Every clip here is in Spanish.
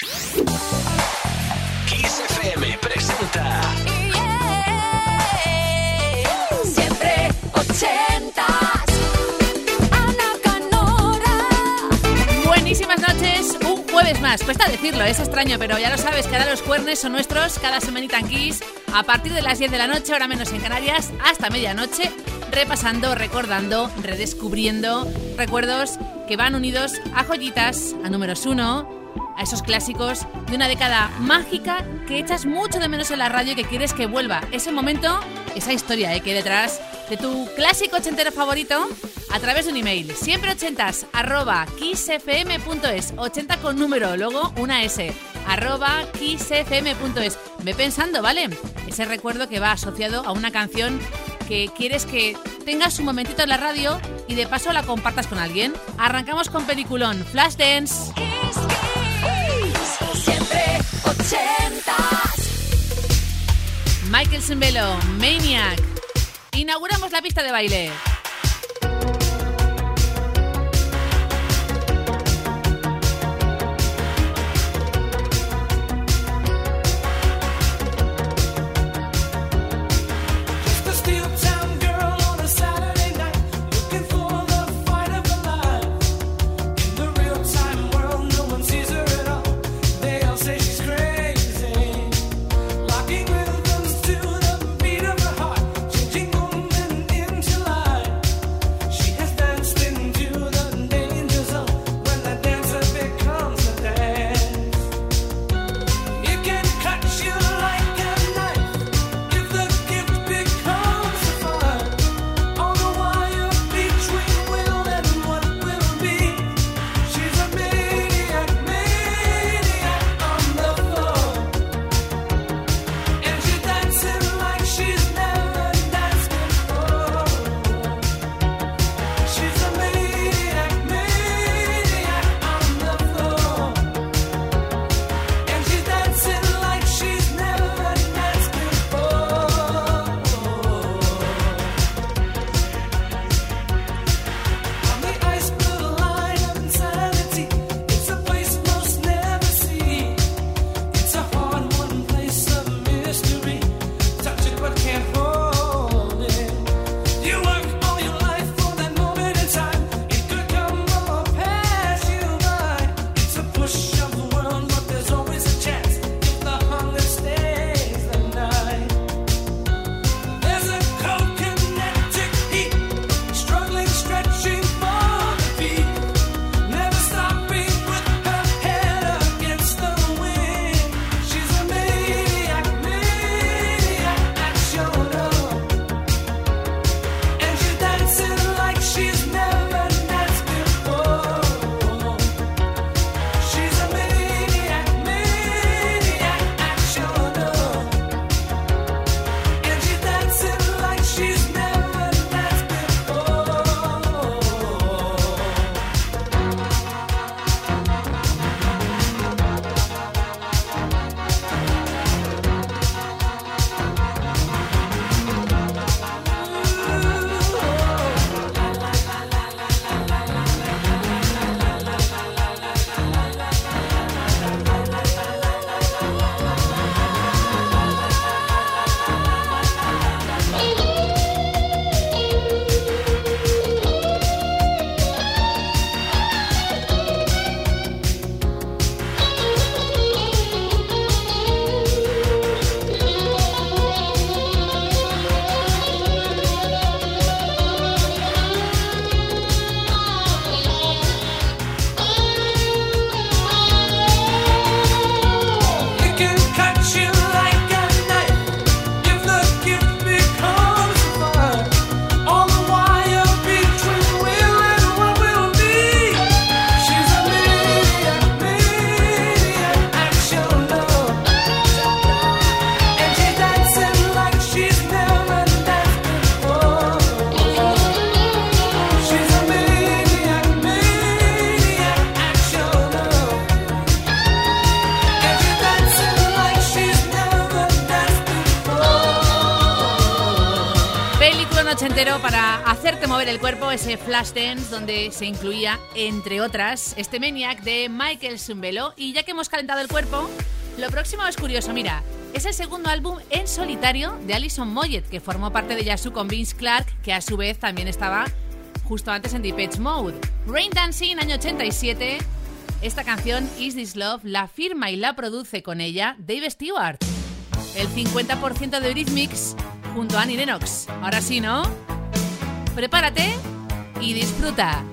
Kiss FM presenta Siempre ochentas. Ana Canora. Buenísimas noches, un jueves más. Cuesta decirlo, es extraño, pero ya lo sabes que ahora los cuernes son nuestros cada semanita en Kiss. A partir de las 10 de la noche, ahora menos en Canarias, hasta medianoche, repasando, recordando, redescubriendo recuerdos que van unidos a joyitas, a números uno, a esos clásicos de una década mágica que echas mucho de menos en la radio y que quieres que vuelva. Ese momento, esa historia ¿eh? que hay detrás de tu clásico ochentero favorito a través de un email. Siempre ochentas arroba kissfm.es 80 con número, luego una S arroba kissfm.es. Ve pensando, ¿vale? Ese recuerdo que va asociado a una canción que quieres que tengas un momentito en la radio y de paso la compartas con alguien. Arrancamos con peliculón Flashdance. Ochentas. Michael Simbelo, Maniac. Inauguramos la pista de baile. Donde se incluía, entre otras, este Maniac de Michael Zumbelo. Y ya que hemos calentado el cuerpo, lo próximo es curioso, mira. Es el segundo álbum en solitario de Alison Moyet, que formó parte de Yazoo con Vince Clark, que a su vez también estaba justo antes en Depeche Mode. Rain Dancing, año 87. Esta canción, Is This Love, la firma y la produce con ella Dave Stewart. El 50% de Eurythmics junto a Annie Lennox. Ahora sí, ¿no? Prepárate y disfruta.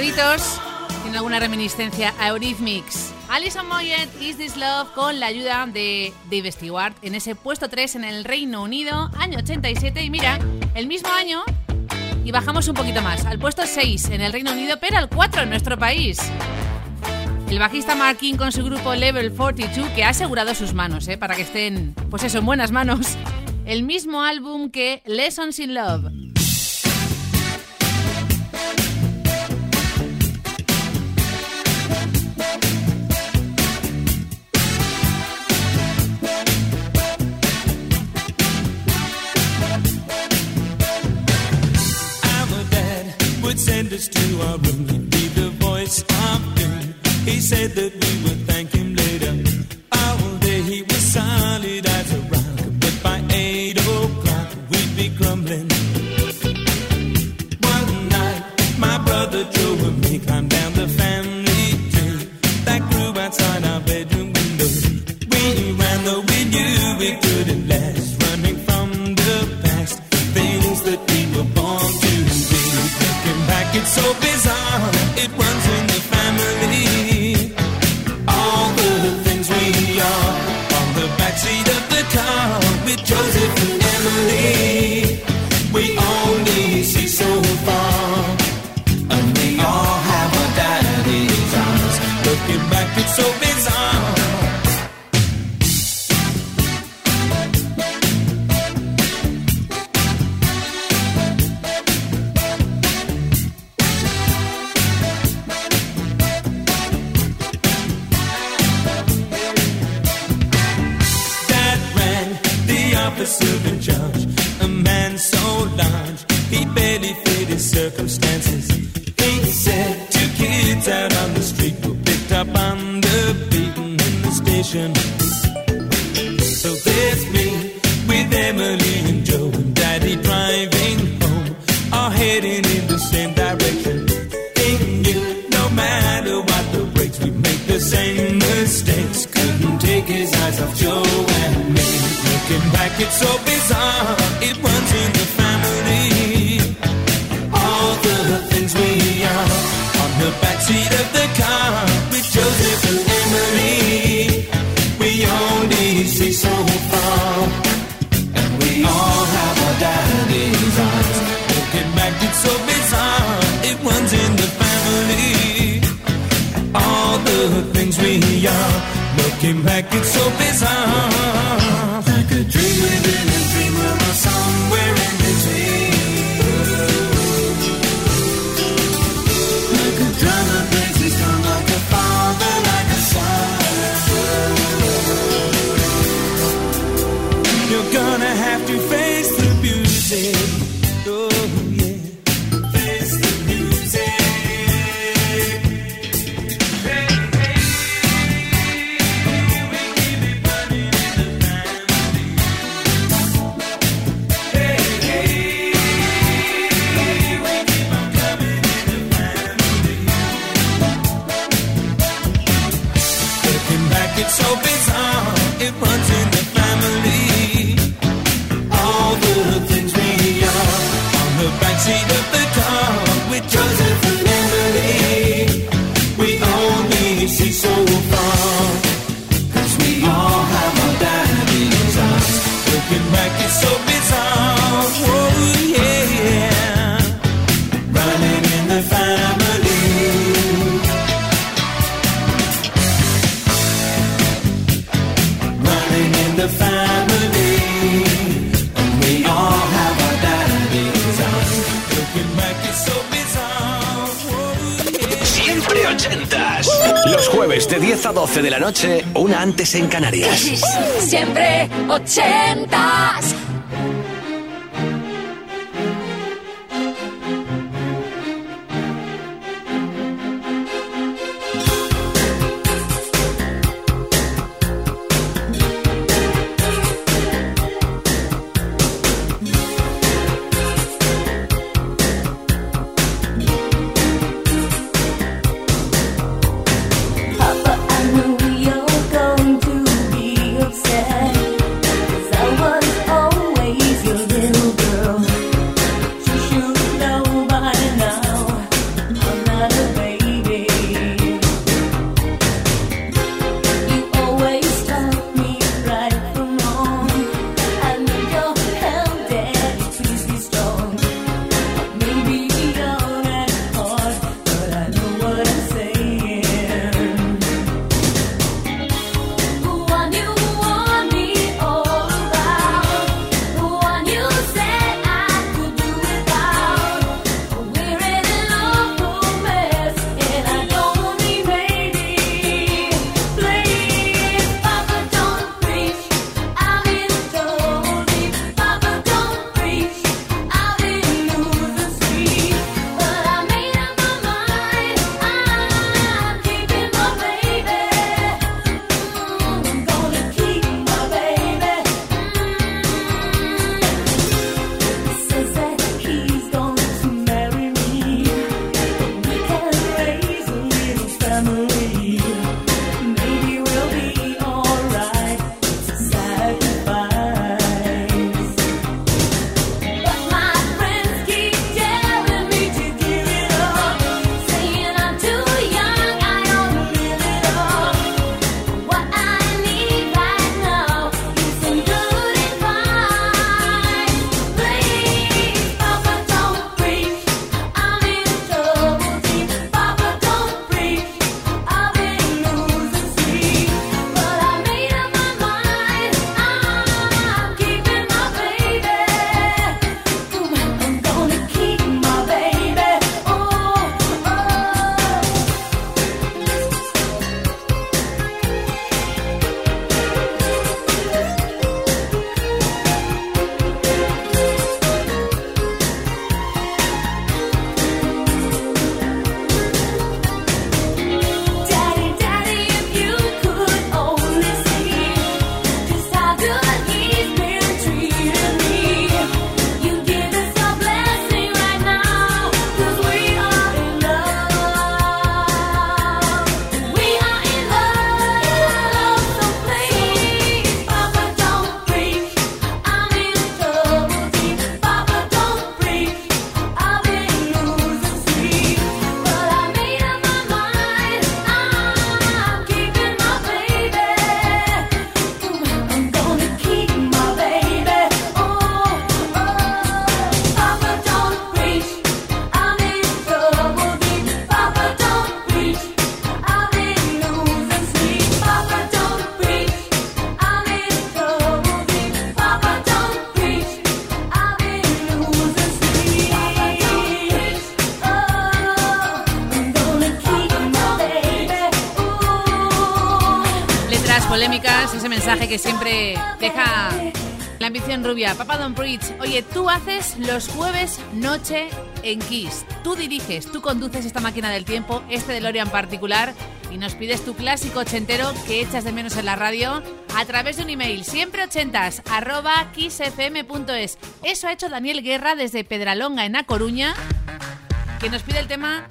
Recuerda los tecladitos? Tiene alguna reminiscencia a Eurythmics. Alison Moyet, Is This Love, con la ayuda de Dave Stewart en ese puesto 3 en el Reino Unido, año 87. Y mira, el mismo año, y bajamos un poquito más, al puesto 6 en el Reino Unido, pero al 4 en nuestro país. El bajista Mark con su grupo Level 42, que ha asegurado sus manos, ¿eh? para que estén, pues eso, en buenas manos. El mismo álbum que Lessons in Love. visitors to our room, he'd be the voice of doom. He said that we would thank him later. All day he was solid as a rock, but by eight o'clock we'd be crumbling. One night, my brother Joe and me climbed down the family tree that grew outside our bedroom window. We ran though we knew we couldn't let good things we are. Looking back, it's so bizarre. de la noche, una antes en Canarias. Siempre ochentas. Mensaje que siempre deja la ambición rubia. Papa Don Preach, oye, tú haces los jueves noche en Kiss. Tú diriges, tú conduces esta máquina del tiempo, este DeLorean particular, y nos pides tu clásico ochentero que echas de menos en la radio a través de un email, siempre ochentas, arroba kissfm.es. Eso ha hecho Daniel Guerra desde Pedralonga, en A Coruña, que nos pide el tema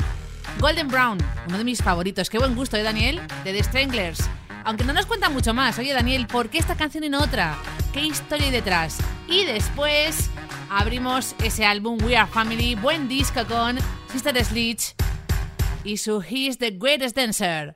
Golden Brown, uno de mis favoritos. Qué buen gusto, ¿eh, Daniel? De The Stranglers. Aunque no nos cuenta mucho más. Oye, Daniel, ¿por qué esta canción y no otra? ¿Qué historia hay detrás? Y después abrimos ese álbum We Are Family, buen disco con Sister Sledge y su He's the Greatest Dancer.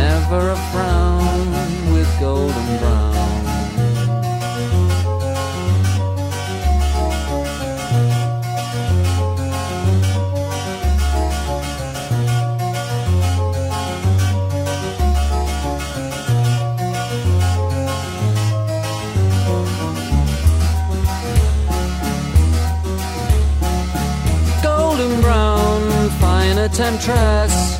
never a frown with golden brown golden brown, fine temptress.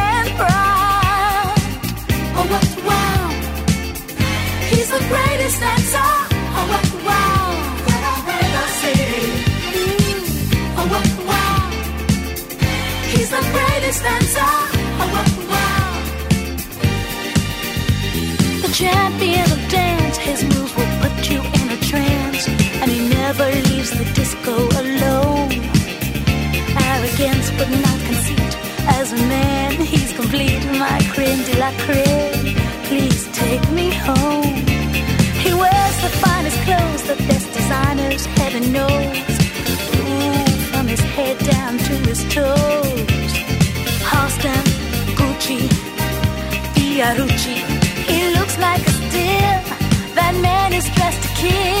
Oh! He's the greatest. Oh, oh! He's the greatest! Oh, the champion of dance, his moves will put you in a trance, and he never leaves the disco alone. Arrogance, but not conceit. As a man, he's complete. My creme de la creme. Please take me home. He wears the finest clothes, the best designers, heaven knows. Ooh, from his head down to his toes. Halston, Gucci, Fiorucci. He looks like a steal. That man is dressed to kill.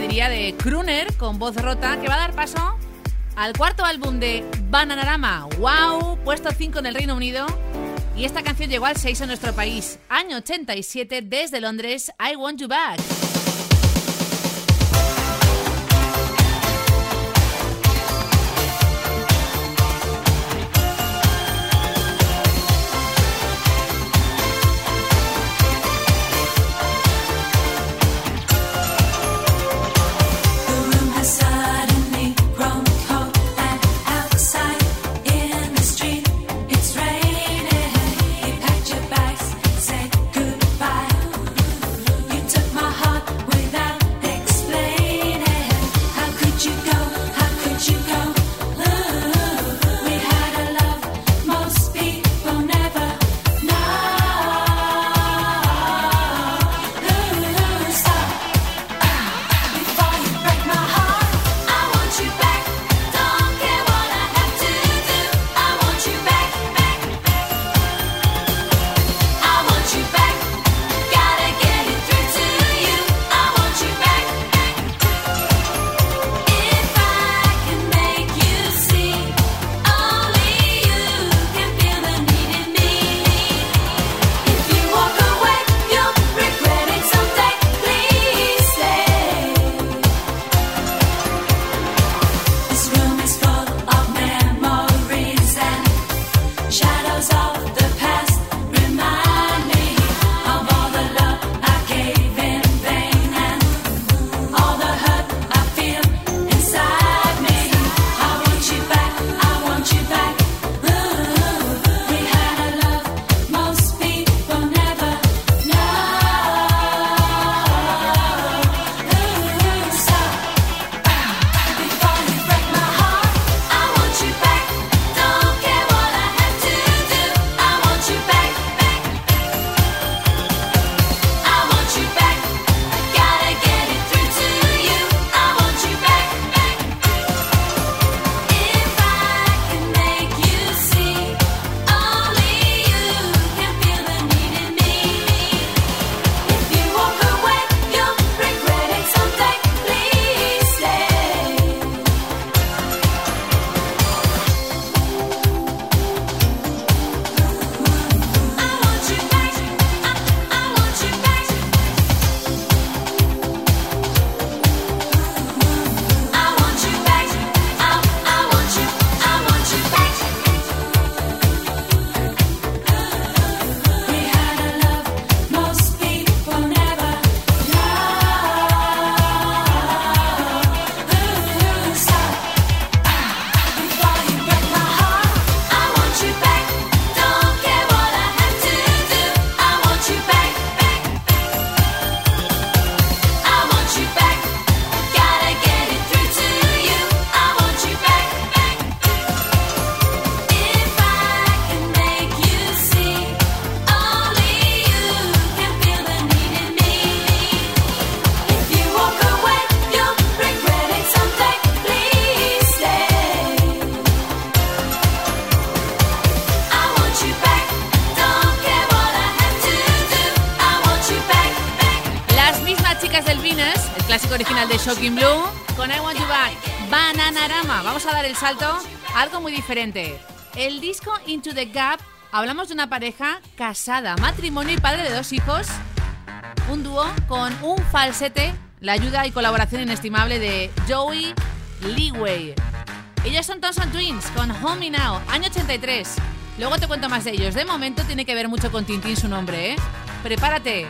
diría, de Kruner con voz rota, que va a dar paso al cuarto álbum de Bananarama, Wow, puesto 5 en el Reino Unido. Y esta canción llegó al 6 en nuestro país, año 87, desde Londres, I Want You Back. vamos a dar el salto a algo muy diferente. El disco Into the Gap, hablamos de una pareja casada, matrimonio y padre de dos hijos, un dúo con un falsete, la ayuda y colaboración inestimable de Joey Leeway. Ellos son Thompson Twins con Home Now, año 83. Luego te cuento más de ellos. De momento tiene que ver mucho con Tintín su nombre, ¿eh? Prepárate.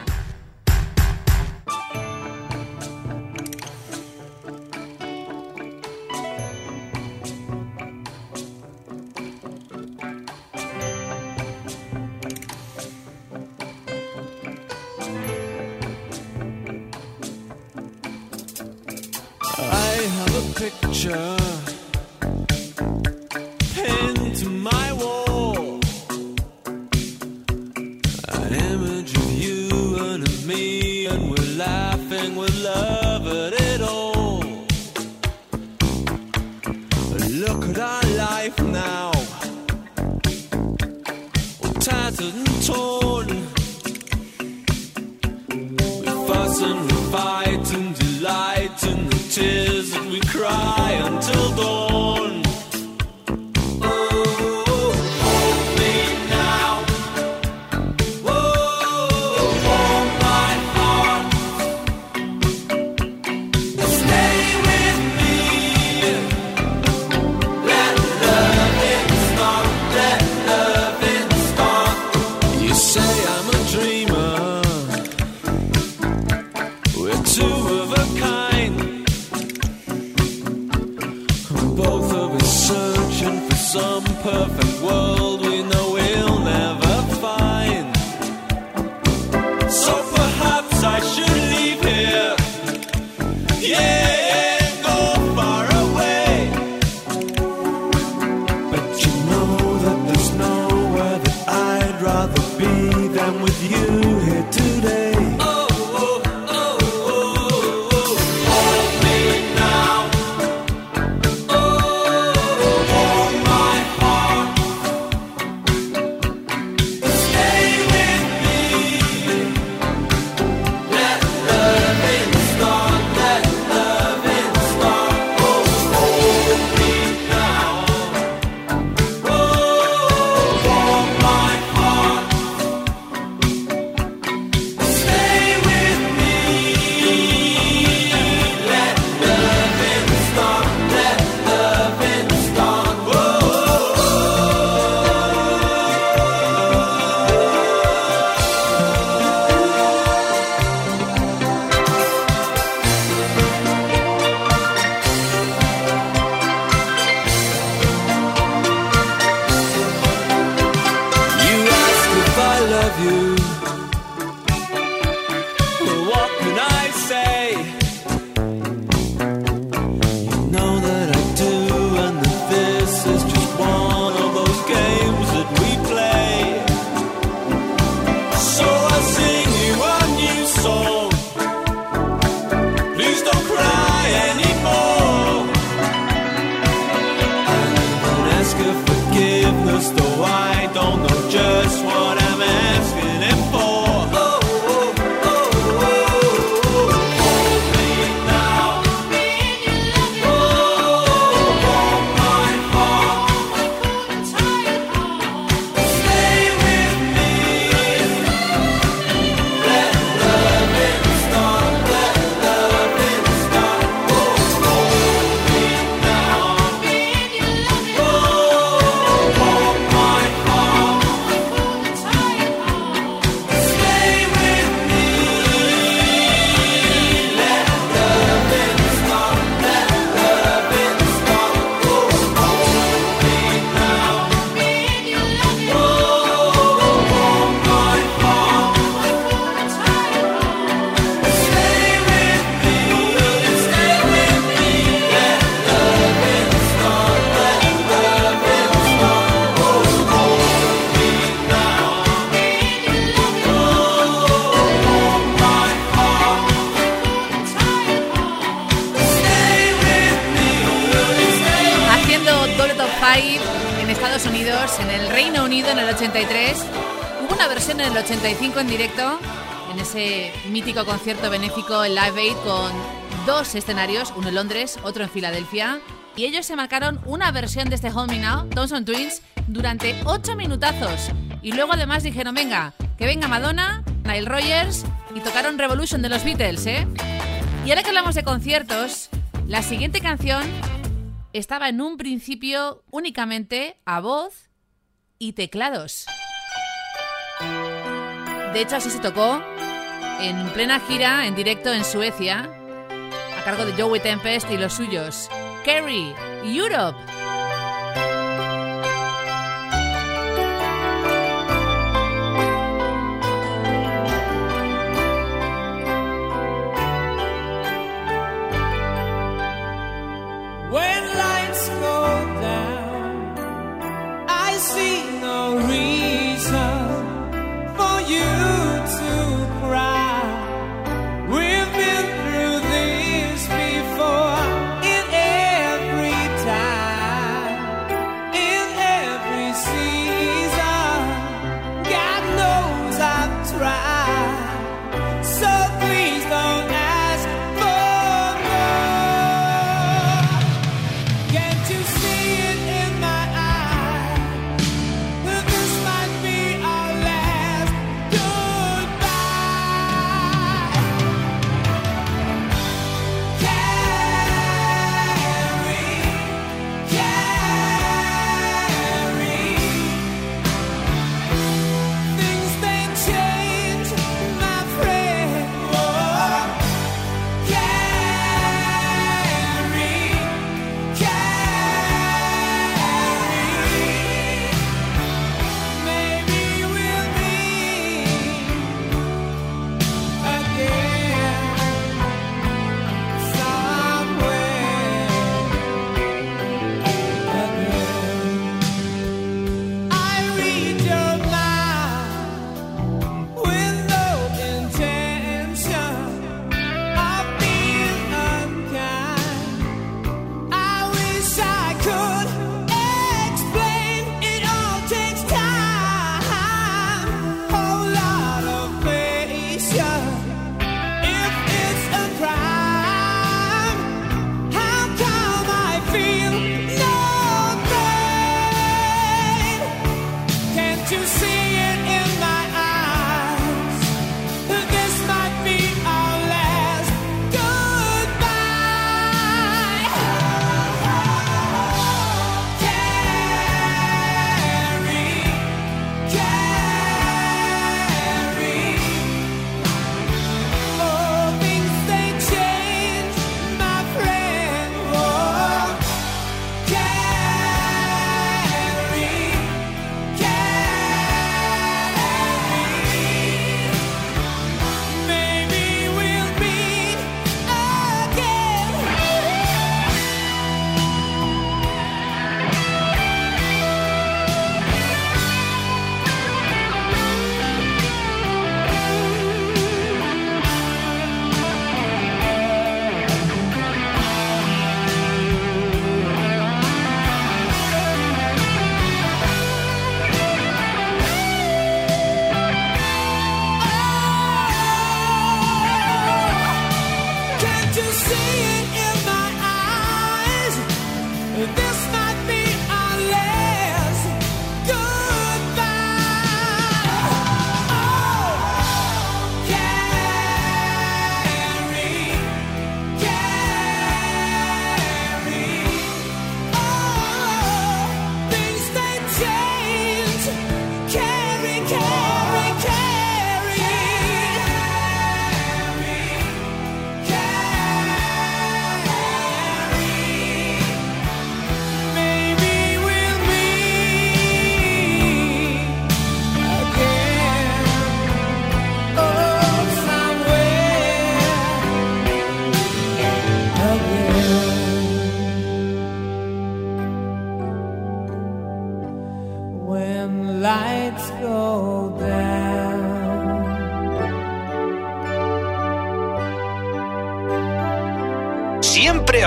some perfect world en directo en ese mítico concierto benéfico en Live Aid con dos escenarios, uno en Londres, otro en Filadelfia. Y ellos se marcaron una versión de este Home Now, Thompson Twins, durante ocho minutazos. Y luego además dijeron, venga, que venga Madonna, Nile Rogers y tocaron Revolution de los Beatles, ¿eh? Y ahora que hablamos de conciertos, la siguiente canción estaba en un principio únicamente a voz y teclados. De hecho, así se tocó en plena gira, en directo en Suecia, a cargo de Joey Tempest y los suyos. Kerry, Europe.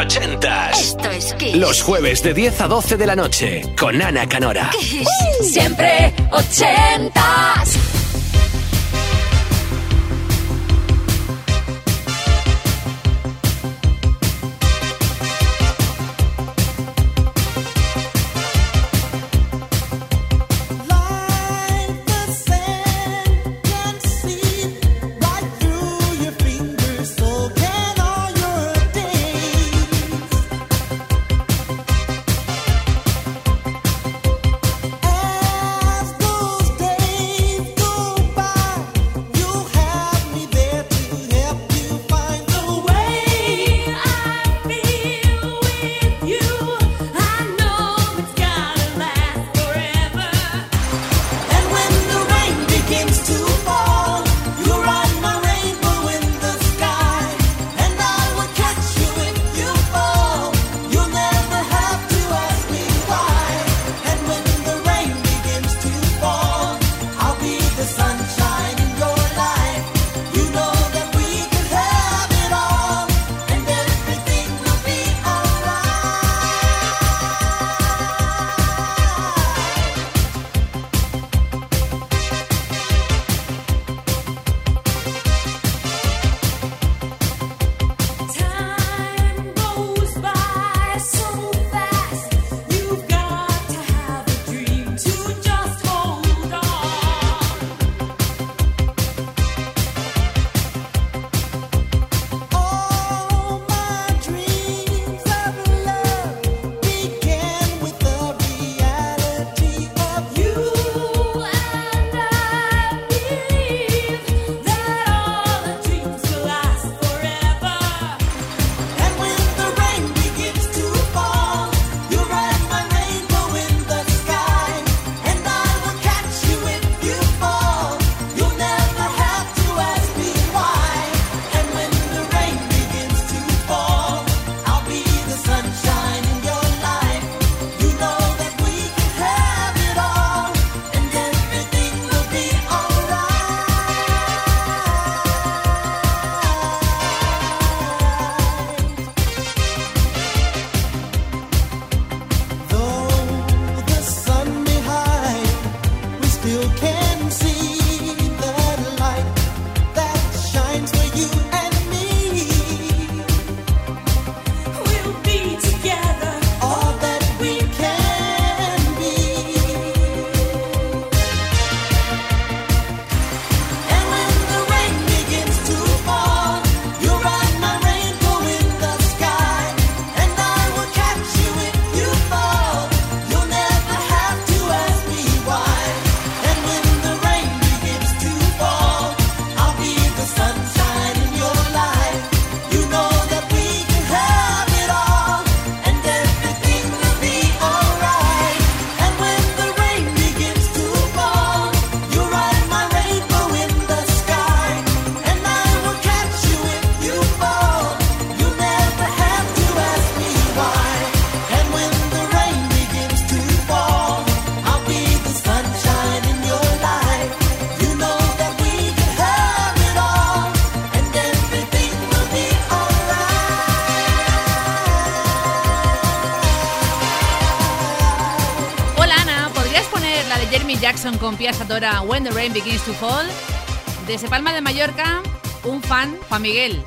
ochentas. Esto es Kiss. Los jueves de 10 a 12 de la noche con Ana Canora. Kiss. Siempre ochentas. Jackson con Pia Satora, When the Rain Begins to Fall. Desde Palma de Mallorca, un fan, Juan Miguel,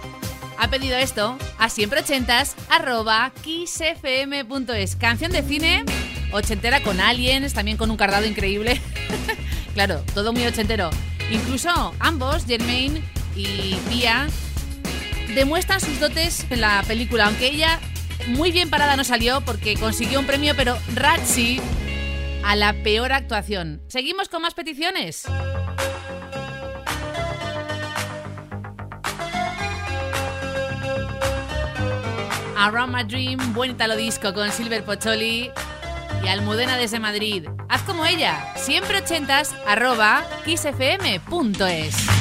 ha pedido esto a siempre ochentas arroba kissfm.es. Canción de cine ochentera con aliens, también con un cardado increíble. claro, todo muy ochentero. Incluso ambos, Jermaine y Pia, demuestran sus dotes en la película, aunque ella muy bien parada no salió porque consiguió un premio, pero Ratchi a la peor actuación. ¿Seguimos con más peticiones? Around My Dream, buen italo disco con Silver Pocholi y Almudena desde Madrid. Haz como ella, siempre ochentas, arroba kissfm.es.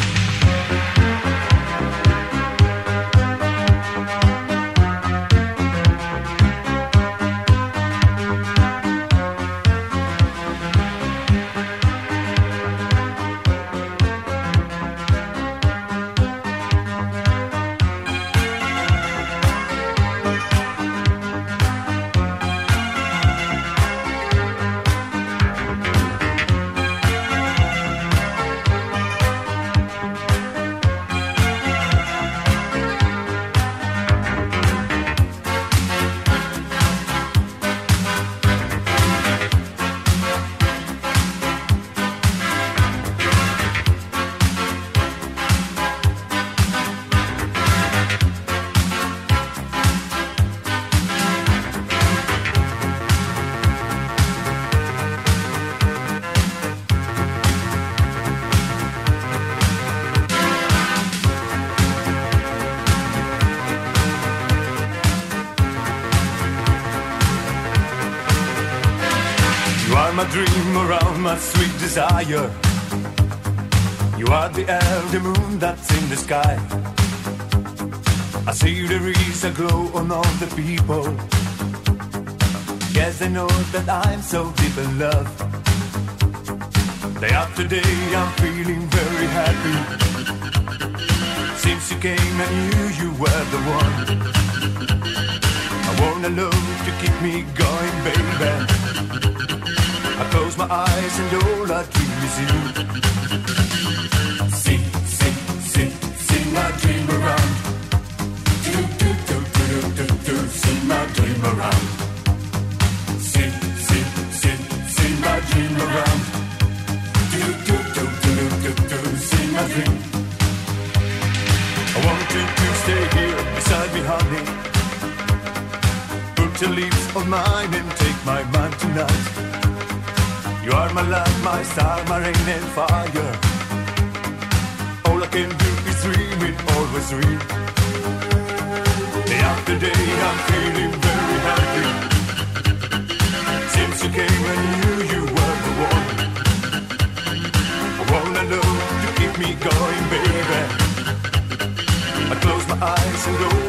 sweet desire. You are the the moon that's in the sky. I see there is a glow on all the people. Yes, I know that I'm so deep in love. Day after day, I'm feeling very happy. Since you came, I knew you were the one. I wanna love to keep me going, baby. I close my eyes and all I dream is you. Sing, sing, sing, sing my dream around. Do, do, do, do, do, do, do, sing my dream around. Sing, sing, sing, sing my dream around. Do, do, do, do, do, do, sing my dream. I want you to stay here beside me, honey. Put your lips on mine and take my mind tonight. My light, my star, my rain and fire. All I can do is dream it, always dream. Day after day, I'm feeling very happy. Since you came, I knew you were the one. I wanna know to keep me going, baby. I close my eyes and all